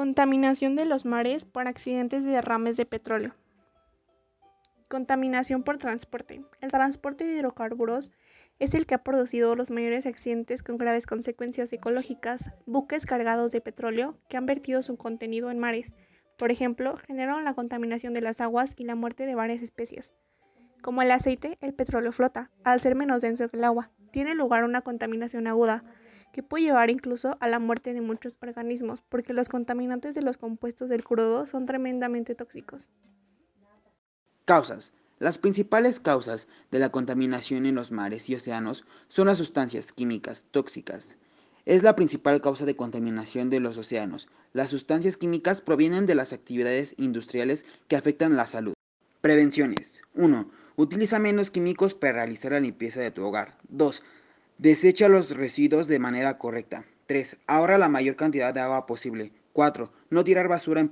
Contaminación de los mares por accidentes de derrames de petróleo. Contaminación por transporte. El transporte de hidrocarburos es el que ha producido los mayores accidentes con graves consecuencias ecológicas. Buques cargados de petróleo que han vertido su contenido en mares, por ejemplo, generaron la contaminación de las aguas y la muerte de varias especies. Como el aceite, el petróleo flota, al ser menos denso que el agua. Tiene lugar una contaminación aguda, que puede llevar incluso a la muerte de muchos organismos, porque los contaminantes de los compuestos del crudo son tremendamente tóxicos. Causas. Las principales causas de la contaminación en los mares y océanos son las sustancias químicas tóxicas. Es la principal causa de contaminación de los océanos. Las sustancias químicas provienen de las actividades industriales que afectan la salud. Prevenciones. 1. Utiliza menos químicos para realizar la limpieza de tu hogar. 2. Desecha los residuos de manera correcta. 3. Ahorra la mayor cantidad de agua posible. 4. No tirar basura en